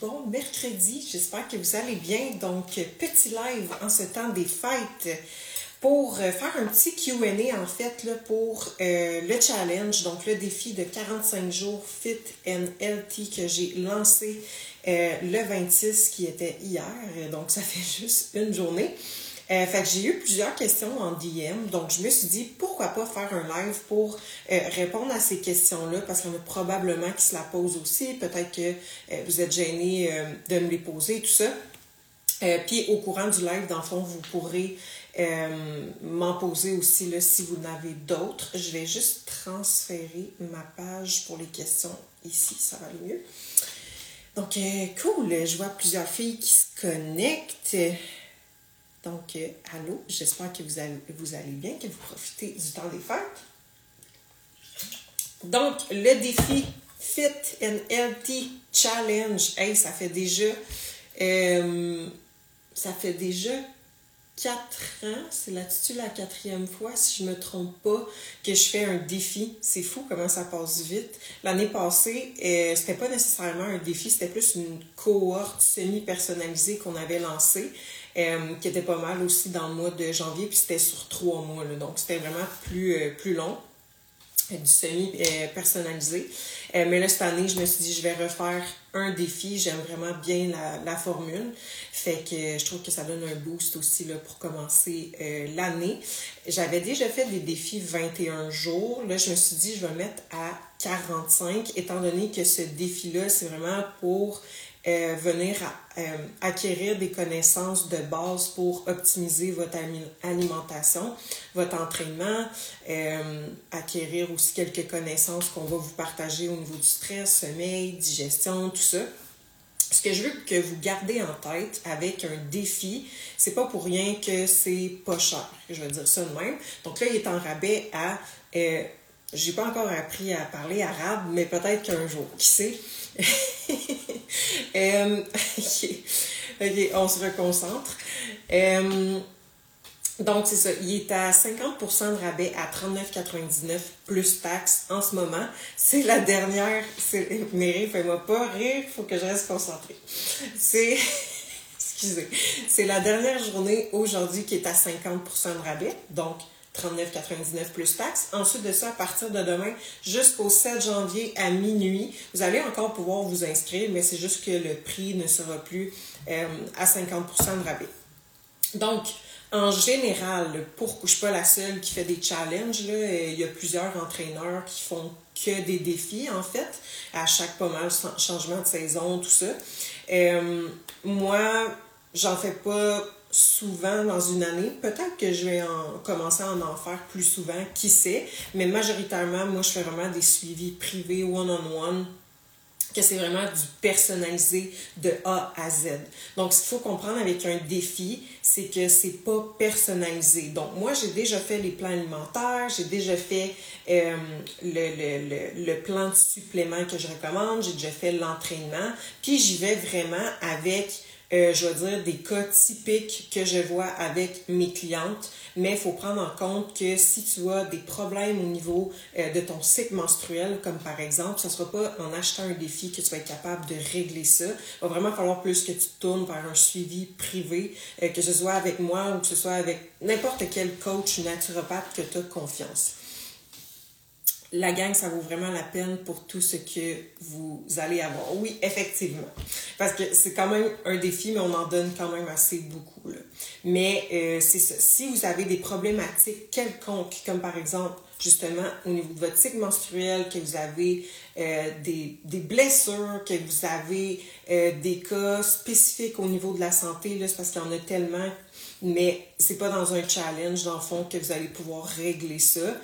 bon mercredi. J'espère que vous allez bien. Donc, petit live en ce temps des fêtes pour euh, faire un petit QA en fait pour euh, le challenge, donc le défi de 45 jours Fit and Healthy que j'ai lancé euh, le 26 qui était hier. Donc, ça fait juste une journée. Euh, fait j'ai eu plusieurs questions en DM, donc je me suis dit pourquoi pas faire un live pour euh, répondre à ces questions-là, parce qu'il y en a probablement qui se la posent aussi. Peut-être que euh, vous êtes gêné de me les poser, tout ça. puis au courant du live, dans le fond, vous pourrez m'en poser aussi là, si vous n'avez d'autres. Je vais juste transférer ma page pour les questions ici, ça va mieux. Donc, cool, je vois plusieurs filles qui se connectent. Donc, euh, allô, j'espère que vous allez, vous allez bien, que vous profitez du temps des fêtes. Donc, le défi Fit and Healthy Challenge, hey, ça fait déjà, euh, ça fait déjà quatre ans, c'est là-dessus la quatrième fois, si je me trompe pas, que je fais un défi. C'est fou comment ça passe vite. L'année passée, euh, c'était pas nécessairement un défi, c'était plus une cohorte semi-personnalisée qu'on avait lancée. Euh, qui était pas mal aussi dans le mois de janvier, puis c'était sur trois mois, donc c'était vraiment plus, euh, plus long du semi-personnalisé. Euh, mais là, cette année, je me suis dit, je vais refaire un défi. J'aime vraiment bien la, la, formule. Fait que je trouve que ça donne un boost aussi là, pour commencer l'année. J'avais déjà fait des défis 21 jours. Là, je me suis dit, je vais mettre à 45, étant donné que ce défi-là, c'est vraiment pour euh, venir euh, acquérir des connaissances de base pour optimiser votre alimentation, votre entraînement, euh, acquérir aussi quelques connaissances qu'on va vous partager au niveau du stress, sommeil, digestion, tout ça. Ce que je veux que vous gardez en tête avec un défi, c'est pas pour rien que c'est pas cher. Je vais dire ça de même. Donc là, il est en rabais à j'ai pas encore appris à parler arabe, mais peut-être qu'un jour, qui sait? Euh, ok, on se reconcentre. Euh, donc, c'est ça. Il est à 50% de rabais à 39,99 plus taxes en ce moment. C'est la dernière. Mais fais-moi pas rire, faut que je reste concentrée. C'est. Excusez. C'est la dernière journée aujourd'hui qui est à 50% de rabais. Donc, 39,99 plus taxes. Ensuite de ça, à partir de demain jusqu'au 7 janvier à minuit, vous allez encore pouvoir vous inscrire, mais c'est juste que le prix ne sera plus euh, à 50% de rabais. Donc, en général, pour, je ne suis pas la seule qui fait des challenges, il y a plusieurs entraîneurs qui font que des défis, en fait, à chaque pas mal changement de saison, tout ça. Euh, moi, j'en fais pas souvent dans une année. Peut-être que je vais en, commencer à en, faire plus souvent, qui sait. Mais majoritairement, moi, je fais vraiment des suivis privés, one-on-one. que c'est vraiment du personnalisé de A à Z. Donc, ce qu'il faut comprendre avec un défi, c'est que c'est pas personnalisé. Donc, moi, j'ai déjà fait les plans alimentaires, j'ai déjà fait euh, le, le, plan de supplément que je recommande, j'ai déjà fait l'entraînement, puis j'y vais vraiment avec euh, je veux dire, des cas typiques que je vois avec mes clientes, mais il faut prendre en compte que si tu as des problèmes au niveau euh, de ton cycle menstruel, comme par exemple, ce ne sera pas en achetant un défi que tu vas être capable de régler ça. Il va vraiment falloir plus que tu tournes vers un suivi privé, euh, que ce soit avec moi ou que ce soit avec n'importe quel coach naturopathe que tu as confiance la gang, ça vaut vraiment la peine pour tout ce que vous allez avoir. Oui, effectivement. Parce que c'est quand même un défi, mais on en donne quand même assez beaucoup. Là. Mais euh, c'est ça. Si vous avez des problématiques quelconques, comme par exemple, justement, au niveau de votre cycle menstruel, que vous avez euh, des, des, blessures, que vous avez euh, des cas spécifiques au niveau de la santé, c'est parce qu'il y en a tellement mais c'est pas dans un challenge, dans le fond, que vous allez pouvoir régler ça.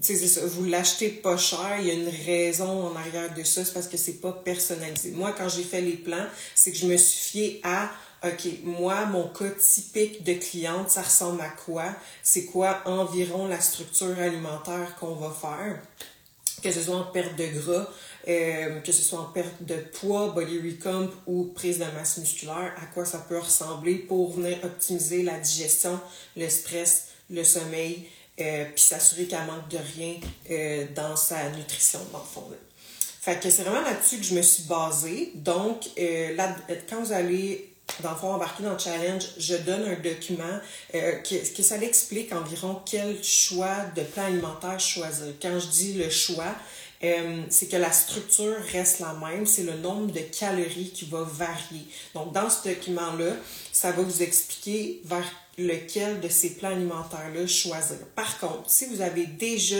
C'est ça, vous l'achetez pas cher, il y a une raison en arrière de ça, c'est parce que c'est pas personnalisé. Moi, quand j'ai fait les plans, c'est que je me suis fiée à OK, moi, mon cas typique de cliente, ça ressemble à quoi? C'est quoi environ la structure alimentaire qu'on va faire? Que ce soit en perte de gras, euh, que ce soit en perte de poids, body recomp ou prise de masse musculaire, à quoi ça peut ressembler pour venir optimiser la digestion, le stress, le sommeil, euh, puis s'assurer qu'elle manque de rien euh, dans sa nutrition, dans le fond. Fait que c'est vraiment là-dessus que je me suis basée. Donc, euh, là, quand vous allez dans le fond, embarquer dans le challenge, je donne un document que, que ça l'explique environ quel choix de plan alimentaire choisir. Quand je dis le choix, euh, c'est que la structure reste la même, c'est le nombre de calories qui va varier. Donc, dans ce document-là, ça va vous expliquer vers lequel de ces plans alimentaires-là choisir. Par contre, si vous avez déjà,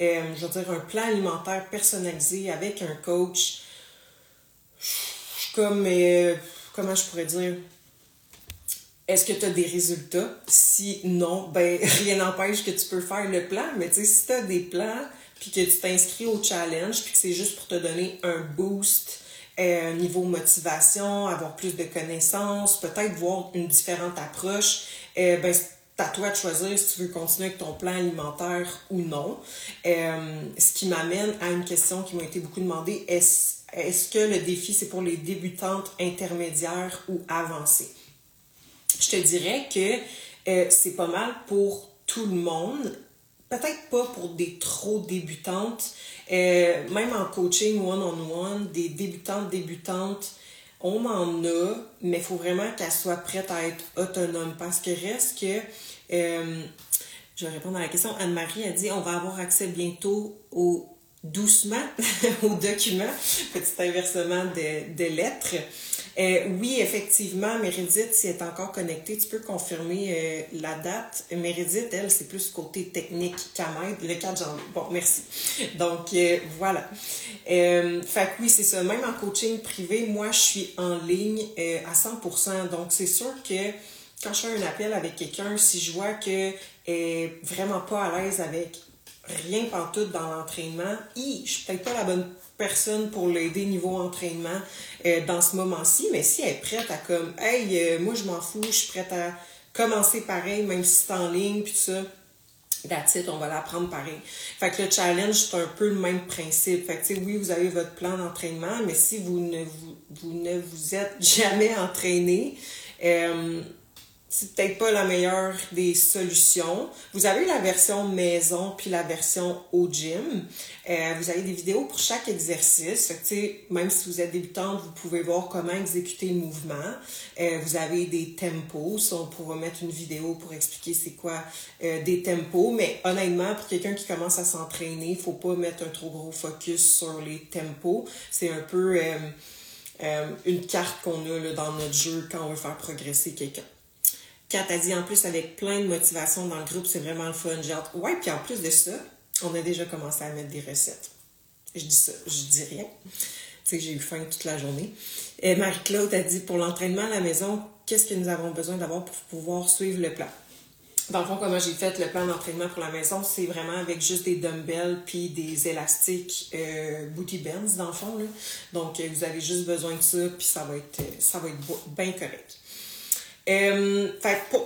euh, je veux dire, un plan alimentaire personnalisé avec un coach, comme, euh, comment je pourrais dire, est-ce que tu as des résultats? Si non, ben rien n'empêche que tu peux faire le plan, mais tu sais, si tu as des plans, puis que tu t'inscris au challenge, puis que c'est juste pour te donner un boost euh, niveau motivation, avoir plus de connaissances, peut-être voir une différente approche, euh, ben, c'est à toi de choisir si tu veux continuer avec ton plan alimentaire ou non. Euh, ce qui m'amène à une question qui m'a été beaucoup demandée. Est-ce est que le défi, c'est pour les débutantes intermédiaires ou avancées? Je te dirais que c'est pas mal pour tout le monde. Peut-être pas pour des trop débutantes. Euh, même en coaching one-on-one, des débutantes débutantes, on en a, mais il faut vraiment qu'elles soient prêtes à être autonomes. Parce que reste que, euh, je vais répondre à la question, Anne-Marie a dit on va avoir accès bientôt au doucement au document, petit inversement de, de lettres. Euh, oui, effectivement, Méridith, si elle est encore connectée, tu peux confirmer euh, la date. Méridith, elle, c'est plus côté technique qu'à le 4 janvier. Bon, merci. Donc, euh, voilà. fait que oui, c'est ça. Même en coaching privé, moi, je suis en ligne à 100%. Donc, c'est sûr que quand je fais un appel avec quelqu'un, si je vois qu'elle est vraiment pas à l'aise avec rien tout dans l'entraînement, je suis peut-être pas la bonne personne pour l'aider niveau entraînement euh, dans ce moment-ci, mais si elle est prête à comme Hey, euh, moi je m'en fous, je suis prête à commencer pareil, même si c'est en ligne, puis ça. It, on va l'apprendre pareil. Fait que le challenge, c'est un peu le même principe. Fait que, oui, vous avez votre plan d'entraînement, mais si vous ne vous, vous ne vous êtes jamais entraîné, euh, c'est peut-être pas la meilleure des solutions. Vous avez la version maison puis la version au gym. Euh, vous avez des vidéos pour chaque exercice. Fait même si vous êtes débutante, vous pouvez voir comment exécuter le mouvement. Euh, vous avez des tempos. on pourra mettre une vidéo pour expliquer c'est quoi euh, des tempos. Mais honnêtement, pour quelqu'un qui commence à s'entraîner, il faut pas mettre un trop gros focus sur les tempos. C'est un peu une carte qu'on a dans notre jeu quand on veut faire progresser quelqu'un. Kat a dit en plus avec plein de motivation dans le groupe, c'est vraiment le fun. Hâte. Ouais, puis en plus de ça, on a déjà commencé à mettre des recettes. Je dis ça, je dis rien. Tu sais, j'ai eu faim toute la journée. Et Marie-Claude a dit pour l'entraînement à la maison, qu'est-ce que nous avons besoin d'avoir pour pouvoir suivre le plan? Dans le fond, comment j'ai fait le plan d'entraînement pour la maison, c'est vraiment avec juste des dumbbells puis des élastiques euh, booty bands, dans le fond. Là. Donc, euh, vous avez juste besoin de ça, puis ça va être, ça va être bien correct. Euh,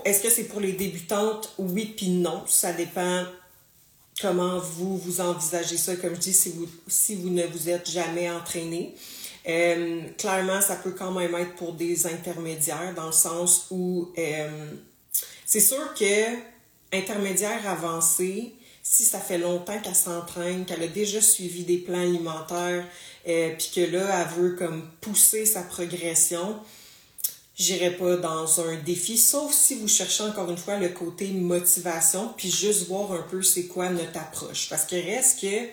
est-ce que c'est pour les débutantes? Oui, puis non? Ça dépend comment vous, vous envisagez ça. Comme je dis, si vous, si vous ne vous êtes jamais entraîné. Euh, clairement, ça peut quand même être pour des intermédiaires dans le sens où euh, c'est sûr que intermédiaire avancé, si ça fait longtemps qu'elle s'entraîne, qu'elle a déjà suivi des plans alimentaires, puis que là, elle veut comme pousser sa progression, j'irai pas dans un défi, sauf si vous cherchez encore une fois le côté motivation, puis juste voir un peu c'est quoi notre approche. Parce que reste que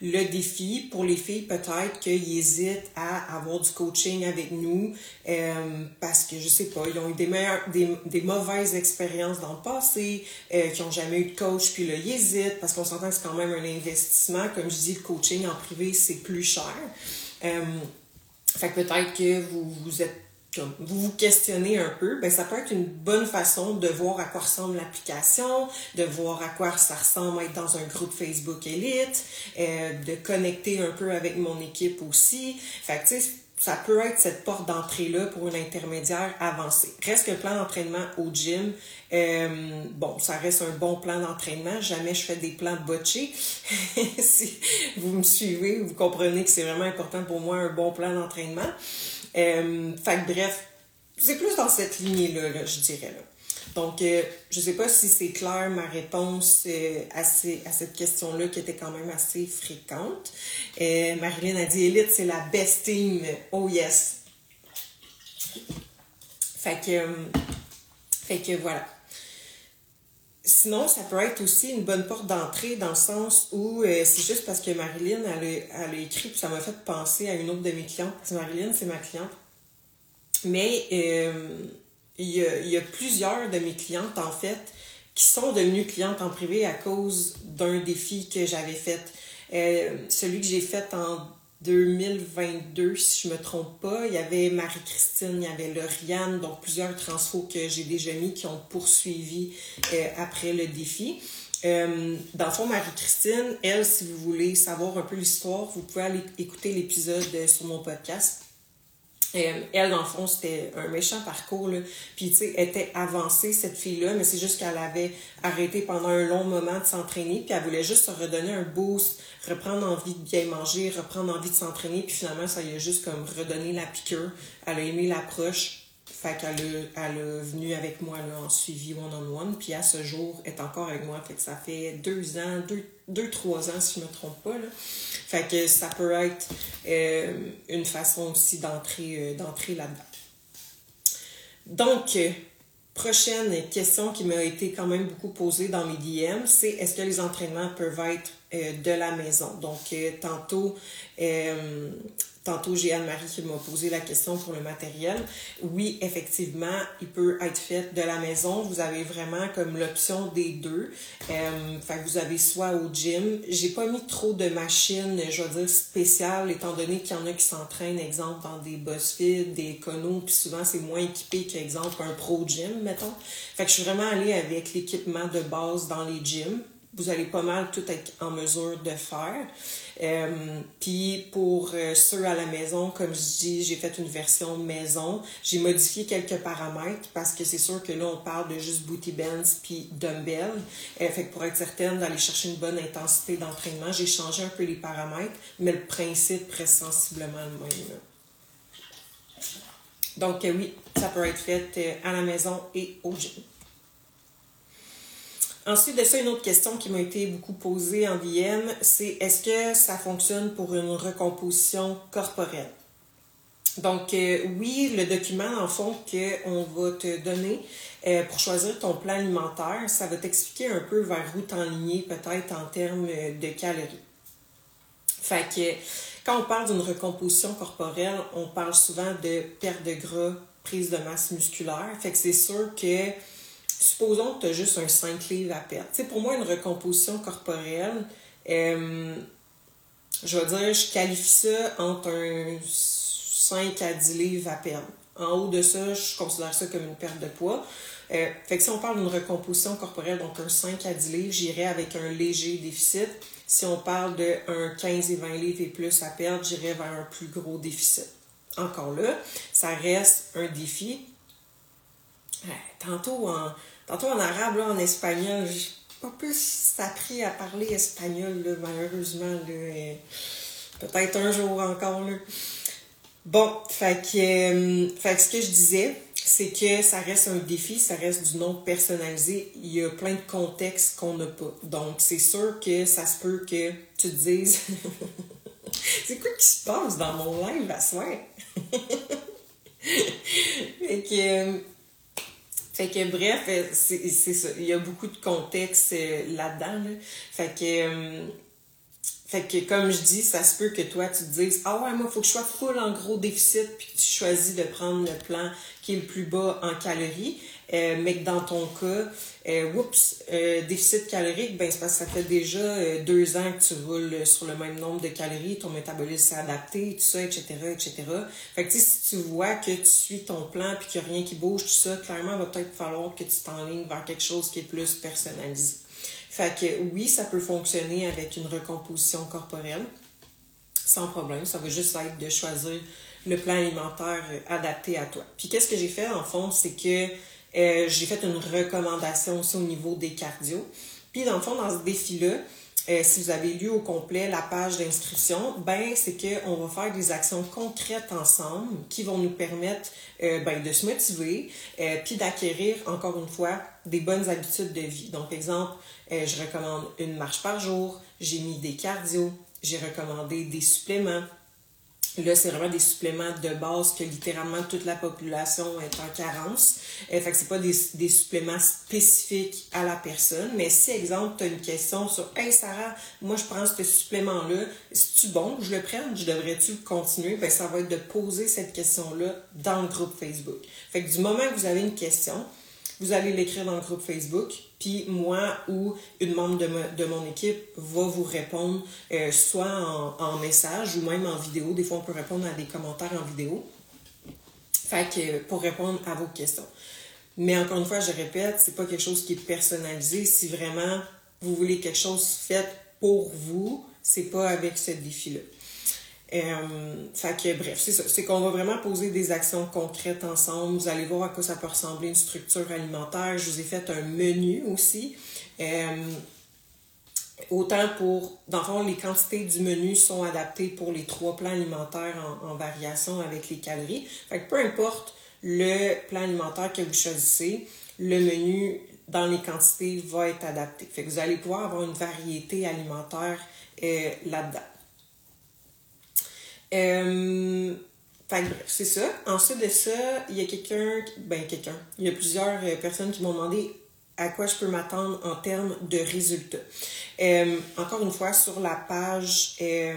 le défi, pour les filles, peut-être qu'ils hésitent à avoir du coaching avec nous euh, parce que, je sais pas, ils ont eu des, des mauvaises expériences dans le passé, euh, qui n'ont jamais eu de coach, puis là, ils hésitent parce qu'on s'entend que c'est quand même un investissement. Comme je dis, le coaching en privé, c'est plus cher. Euh, fait que peut-être que vous, vous êtes vous vous questionnez un peu, ben ça peut être une bonne façon de voir à quoi ressemble l'application, de voir à quoi ça ressemble être dans un groupe Facebook Elite, euh, de connecter un peu avec mon équipe aussi. Fait que, ça peut être cette porte d'entrée-là pour une intermédiaire avancée. Reste que le plan d'entraînement au gym, euh, bon, ça reste un bon plan d'entraînement. Jamais je fais des plans botchés. si vous me suivez, vous comprenez que c'est vraiment important pour moi un bon plan d'entraînement. Euh, fait que bref, c'est plus dans cette lignée-là, je dirais. Donc, euh, je sais pas si c'est clair ma réponse euh, à, à cette question-là qui était quand même assez fréquente. Marilyn a dit Elite, c'est la best team. Oh yes. Fait que, fait que voilà. Sinon, ça peut être aussi une bonne porte d'entrée dans le sens où c'est juste parce que Marilyn, elle a, écrit, puis ça m'a fait penser à une autre de mes clientes. Marilyn, c'est ma cliente. Mais il y, a, plusieurs de mes clientes, en fait, qui sont devenues clientes en privé à cause d'un défi que j'avais fait. Euh, celui que j'ai fait en 2022, si je me trompe pas, il y avait Marie-Christine, il y avait Lauriane, donc plusieurs transfos que j'ai déjà mis qui ont poursuivi euh, après le défi. Euh, dans le fond, Marie-Christine, elle, si vous voulez savoir un peu l'histoire, vous pouvez aller écouter l'épisode sur mon podcast. Euh, elle, dans le fond, c'était un méchant parcours. Là. Puis, tu sais, était avancée, cette fille-là, mais c'est juste qu'elle avait arrêté pendant un long moment de s'entraîner, puis elle voulait juste se redonner un boost, reprendre envie de bien manger, reprendre envie de s'entraîner, puis finalement, ça lui a juste comme redonné la piqûre. Elle a aimé l'approche, fait qu'elle a, elle a venu avec moi en suivi one-on-one, puis à ce jour, elle est encore avec moi. Fait que ça fait deux ans, deux, deux trois ans, si je me trompe pas. Là. Fait que ça peut être euh, une façon aussi d'entrer, euh, d'entrer là-dedans. Donc, euh, prochaine question qui m'a été quand même beaucoup posée dans mes DM, c'est est-ce que les entraînements peuvent être de la maison? Donc, tantôt, Tantôt, j'ai Anne-Marie qui m'a posé la question pour le matériel. Oui, effectivement, il peut être fait de la maison. Vous avez vraiment comme l'option des deux. Euh, fait vous avez soit au gym. J'ai pas mis trop de machines, je veux dire, spéciales, étant donné qu'il y en a qui s'entraînent, exemple, dans des BuzzFeed, des Econo, puis souvent c'est moins équipé qu'exemple un pro gym, mettons. Fait que je suis vraiment allée avec l'équipement de base dans les gyms vous allez pas mal tout être en mesure de faire. Euh, puis pour euh, ceux à la maison, comme je dis, j'ai fait une version maison. J'ai modifié quelques paramètres parce que c'est sûr que là, on parle de juste booty bands puis dumbbell. Euh, fait que pour être certaine d'aller chercher une bonne intensité d'entraînement, j'ai changé un peu les paramètres, mais le principe reste sensiblement le même. Donc oui, ça peut être fait à la maison et au gym. Ensuite de ça, une autre question qui m'a été beaucoup posée en DM, c'est est-ce que ça fonctionne pour une recomposition corporelle? Donc, euh, oui, le document, en fond, qu'on va te donner euh, pour choisir ton plan alimentaire, ça va t'expliquer un peu vers où t'enligner peut-être en termes de calories. Fait que quand on parle d'une recomposition corporelle, on parle souvent de perte de gras, prise de masse musculaire. Fait que c'est sûr que supposons que tu as juste un 5 livres à perdre. sais, pour moi, une recomposition corporelle, euh, je vais dire, je qualifie ça entre un 5 à 10 livres à perdre. En haut de ça, je considère ça comme une perte de poids. Euh, fait que si on parle d'une recomposition corporelle, donc un 5 à 10 livres, j'irai avec un léger déficit. Si on parle d'un 15 et 20 livres et plus à perdre, j'irai vers un plus gros déficit. Encore là, ça reste un défi. Tantôt en, Tantôt en arabe, là, en espagnol, j'ai pas plus appris à parler espagnol, malheureusement. Peut-être un jour encore. Là. Bon, euh, fait que ce que je disais, c'est que ça reste un défi, ça reste du nom personnalisé. Il y a plein de contextes qu'on n'a pas. Donc, c'est sûr que ça se peut que tu te dises C'est quoi qui se passe dans mon live à soir? fait que euh, fait que bref, euh, c'est. Il y a beaucoup de contexte euh, là-dedans. Fait que. Euh, fait que comme je dis, ça se peut que toi tu te dises Ah ouais, moi, faut que je sois full en gros déficit, puis que tu choisis de prendre le plan qui est le plus bas en calories. Euh, mais que dans ton cas, euh, oups, euh, déficit calorique, ben c'est parce que ça fait déjà euh, deux ans que tu roules sur le même nombre de calories, ton métabolisme s'est adapté, tout ça, etc., etc. Fait que si tu vois que tu suis ton plan puis qu'il n'y a rien qui bouge, tout ça, clairement, il va peut-être falloir que tu t'enlignes vers quelque chose qui est plus personnalisé. Fait que oui, ça peut fonctionner avec une recomposition corporelle, sans problème. Ça va juste être de choisir le plan alimentaire adapté à toi. Puis qu'est-ce que j'ai fait en fond, c'est que euh, j'ai fait une recommandation aussi au niveau des cardio. Puis dans le fond, dans ce défi-là, euh, si vous avez lu au complet la page d'inscription, ben c'est qu'on va faire des actions concrètes ensemble qui vont nous permettre euh, ben, de se motiver, puis d'acquérir, encore une fois, des bonnes habitudes de vie. Donc, exemple, je recommande une marche par jour, j'ai mis des cardio, j'ai recommandé des suppléments, Là, c'est vraiment des suppléments de base que littéralement toute la population est en carence. Euh, fait que c'est pas des, des, suppléments spécifiques à la personne. Mais si, exemple, tu as une question sur Hey Sarah, moi je prends ce supplément-là, est-ce bon? Que je le prenne? Je devrais-tu continuer? Ben, ça va être de poser cette question-là dans le groupe Facebook. Fait que du moment que vous avez une question, vous allez l'écrire dans le groupe Facebook, puis moi ou une membre de, mon équipe va vous répondre euh, soit en, message ou même en vidéo. Des fois, on peut répondre à des commentaires en vidéo. Fait pour répondre à vos questions. Mais encore une fois, je répète, c'est pas quelque chose qui est personnalisé. Si vraiment vous voulez quelque chose fait pour vous, c'est pas avec ce défi-là. Euh, bref, c'est ça. C'est qu'on va vraiment poser des actions concrètes ensemble. Vous allez voir à quoi ça peut ressembler une structure alimentaire. Je vous ai fait un menu aussi. Euh, autant pour, dans le fond, les quantités du menu sont adaptées pour les trois plans alimentaires en, variation avec les calories. Fait que peu importe le plan alimentaire que vous choisissez, le menu dans les quantités va être adapté. Fait que vous allez pouvoir avoir une variété alimentaire euh, là-dedans. Euh, c'est ça. Ensuite de ça, il y a quelqu'un, ben quelqu'un, il y a plusieurs euh, personnes qui m'ont demandé à quoi je peux m'attendre en termes de résultats. Euh, encore une fois, sur la page euh,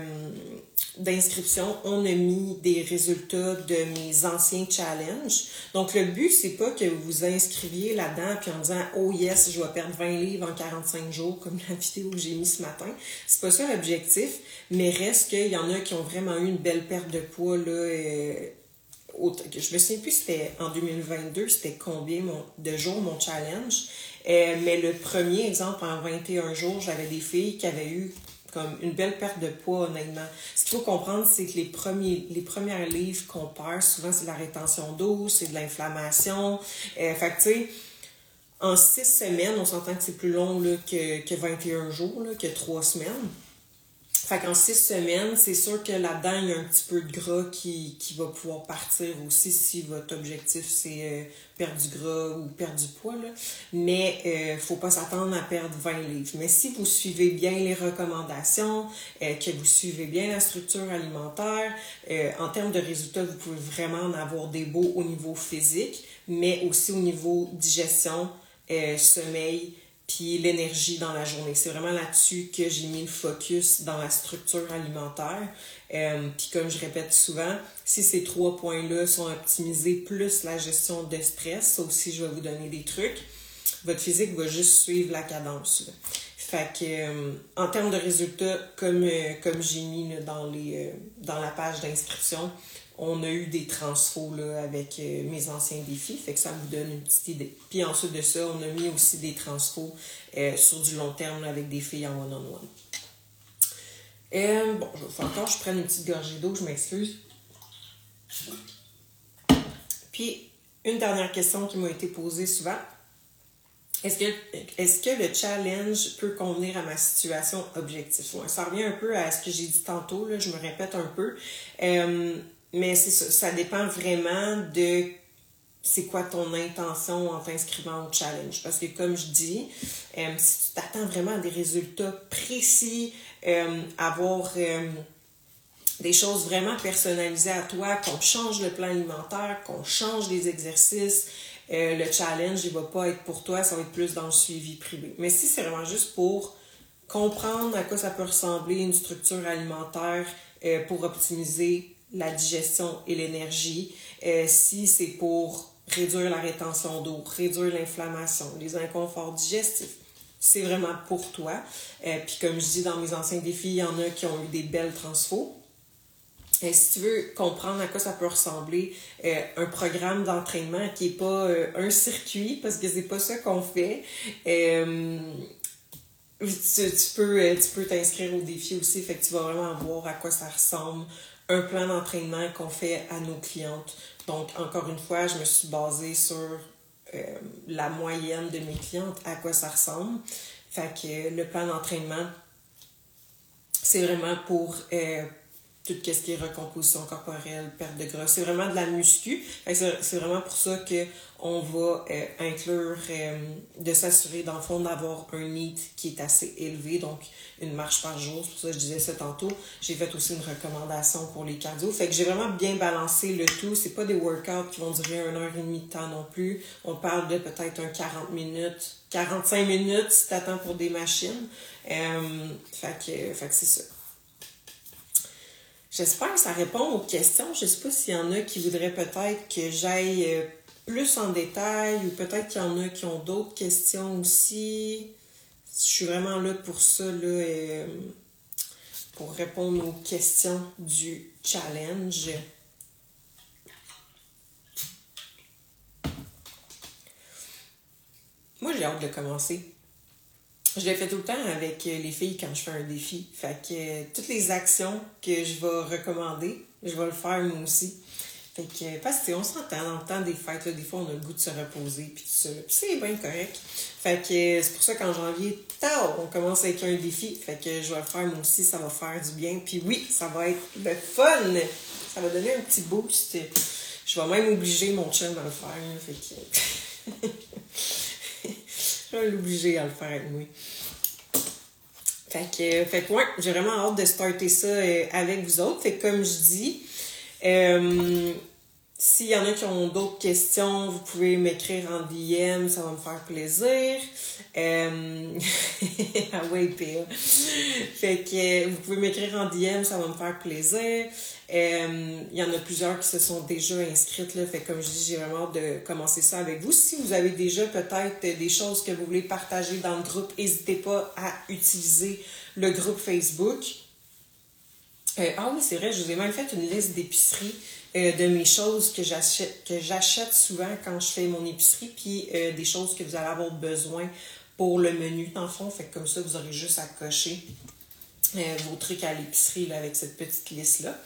d'inscription, on a mis des résultats de mes anciens challenges. Donc, le but, c'est pas que vous vous inscriviez là-dedans puis en disant Oh yes, je vais perdre 20 livres en 45 jours, comme la vidéo que j'ai mis ce matin. C'est pas ça l'objectif, mais reste qu'il y en a qui ont vraiment eu une belle perte de poids là. Euh, je me souviens plus c'était en 2022, c'était combien de jours mon challenge. Euh, mais le premier exemple, en 21 jours, j'avais des filles qui avaient eu comme une belle perte de poids, honnêtement. Ce qu'il faut comprendre, c'est que les premiers, les premières livres qu'on perd, souvent, c'est de la rétention d'eau, c'est de l'inflammation. Euh, fait tu sais, en six semaines, on s'entend que c'est plus long là, que, que 21 jours, là, que trois semaines. Fait qu'en six semaines, c'est sûr que là-dedans, il y a un petit peu de gras qui, va pouvoir partir aussi si votre objectif c'est euh, perdre du gras ou perdre du poids. Là. Mais euh, faut pas s'attendre à perdre 20 livres. Mais si vous suivez bien les recommandations, euh, que vous suivez bien la structure alimentaire, en termes de résultats, vous pouvez vraiment en avoir des beaux au niveau physique, mais aussi au niveau digestion, sommeil, puis l'énergie dans la journée. C'est vraiment là-dessus que j'ai mis le focus dans la structure alimentaire. Euh, puis comme je répète souvent, si ces trois points-là sont optimisés, plus la gestion de stress, ça aussi je vais vous donner des trucs, votre physique va juste suivre la cadence. Fait que, euh, en termes de résultats, comme, euh, comme j'ai mis dans, les, dans la page d'inscription, on a eu des transfos avec euh, mes anciens défis, fait que ça vous donne une petite idée. Puis ensuite de ça, on a mis aussi des transfos euh, sur du long terme avec des filles en one-on-one. Euh, bon, je vais encore, je prenne une petite gorgée d'eau, je m'excuse. Puis, une dernière question qui m'a été posée souvent. Est-ce que, le challenge peut convenir à ma situation objective? ça revient un peu à ce que j'ai dit tantôt, je me répète un peu. Mais c'est ça, dépend vraiment de c'est quoi ton intention en t'inscrivant au challenge. Parce que comme je dis, euh, si tu t'attends vraiment à des résultats précis, euh, avoir euh, des choses vraiment personnalisées à toi, qu'on change le plan alimentaire, qu'on change les exercices, le challenge, il va pas être pour toi, ça va être plus dans le suivi privé. Mais si c'est vraiment juste pour comprendre à quoi ça peut ressembler une structure alimentaire pour optimiser la digestion et l'énergie. Euh, si c'est pour réduire la rétention d'eau, réduire l'inflammation, les inconforts digestifs, c'est vraiment pour toi. Euh, puis comme je dis dans mes anciens défis, il y en a qui ont eu des belles transfos. Et euh, si tu veux comprendre à quoi ça peut ressembler, un programme d'entraînement qui n'est pas un circuit, parce que c'est pas ça qu'on fait, tu, tu, peux tu peux t'inscrire au défi aussi, fait que tu vas vraiment voir à quoi ça ressemble, un plan d'entraînement qu'on fait à nos clientes. Donc, encore une fois, je me suis basée sur euh, la moyenne de mes clientes, à quoi ça ressemble. Fait que le plan d'entraînement, c'est vraiment pour euh, tout ce qui est recomposition corporelle, perte de gras. C'est vraiment de la muscu. C'est vraiment pour ça qu'on va euh, inclure, euh, de s'assurer dans le fond d'avoir un NEAT qui est assez élevé, donc une marche par jour. C'est pour ça que je disais ça tantôt. J'ai fait aussi une recommandation pour les cardio. Fait que j'ai vraiment bien balancé le tout. C'est pas des workouts qui vont durer une heure et demie de temps non plus. On parle de peut-être un 40 minutes, 45 minutes si t'attends pour des machines. Euh, fait que, fait que c'est ça. J'espère que ça répond aux questions. Je ne sais pas s'il y en a qui voudraient peut-être que j'aille euh, plus en détail ou peut-être qu'il y en a qui ont d'autres questions aussi. Je suis vraiment là pour ça, là, euh, pour répondre aux questions du challenge. Moi, j'ai hâte de commencer. Je le fais tout le temps avec euh, les filles quand je fais un défi. Fait que euh, toutes les actions que je vais recommander, je vais le faire moi aussi. Fait que, parce que on s'entend dans le temps des fêtes, des fois on a le goût de se reposer, puis tout ça. Puis c'est bien correct. Fait que euh, c'est pour ça qu'en janvier, tard, on commence avec un défi. Fait que je vais le faire moi aussi, ça va faire du bien. Puis oui, ça va être le fun! Ça va donner un petit boost. Je vais même obliger mon chum à le faire. Fait que. Je vais l'obliger à le faire avec moi. Fait que, fait que j'ai vraiment hâte de starter ça euh, avec vous autres. Fait que comme je dis, euh, s'il y en a qui ont d'autres questions, vous pouvez m'écrire en DM, ça va me faire plaisir. Euh... ah ouais, pire. Fait que vous pouvez m'écrire en DM, ça va me faire plaisir. Euh, il y en a plusieurs qui se sont déjà inscrites. Là, fait comme je dis, j'ai vraiment hâte de commencer ça avec vous. Si vous avez déjà peut-être des choses que vous voulez partager dans le groupe, n'hésitez pas à utiliser le groupe Facebook. Euh, ah oui, c'est vrai, je vous ai même fait une liste d'épicerie euh, de mes choses que j'achète que j'achète souvent quand je fais mon épicerie, puis des choses que vous allez avoir besoin pour le menu, dans le fond. Fait comme ça, vous aurez juste à cocher vos trucs à l'épicerie avec cette petite liste-là.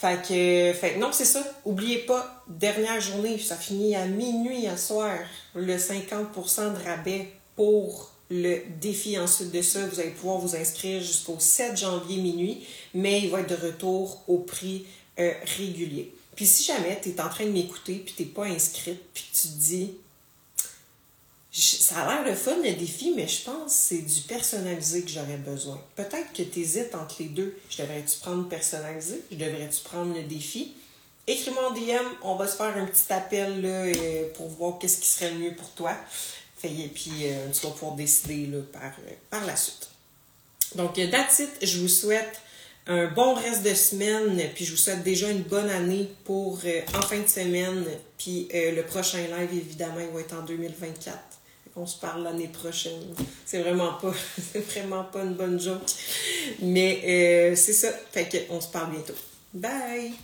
Fait que, fait non, c'est ça. Oubliez pas, dernière journée, ça finit à minuit à soir, le 50% de rabais pour le défi. Ensuite de ça, vous allez pouvoir vous inscrire jusqu'au 7 janvier minuit, mais il va être de retour au prix euh, régulier. Puis si jamais tu es en train de m'écouter, puis tu n'es pas inscrite, puis tu te dis, ça a l'air le fun, le défi, mais je pense que c'est du personnalisé que j'aurais besoin. Peut-être que tu hésites entre les deux. Je devrais-tu prendre personnalisé? Je devrais-tu prendre le défi? Écris-moi en DM, on va se faire un petit appel euh, pour voir qu'est-ce qui serait mieux pour toi. Et puis euh, tu vas pouvoir décider là, par, euh, par la suite. Donc, that's it. Je vous souhaite un bon reste de semaine, puis je vous souhaite déjà une bonne année pour en fin de semaine. Puis le prochain live, évidemment, il va être en 2024 on se parle l'année prochaine. C'est vraiment pas, c'est vraiment pas une bonne joke. Mais euh, c'est ça. Fait qu'on se parle bientôt. Bye!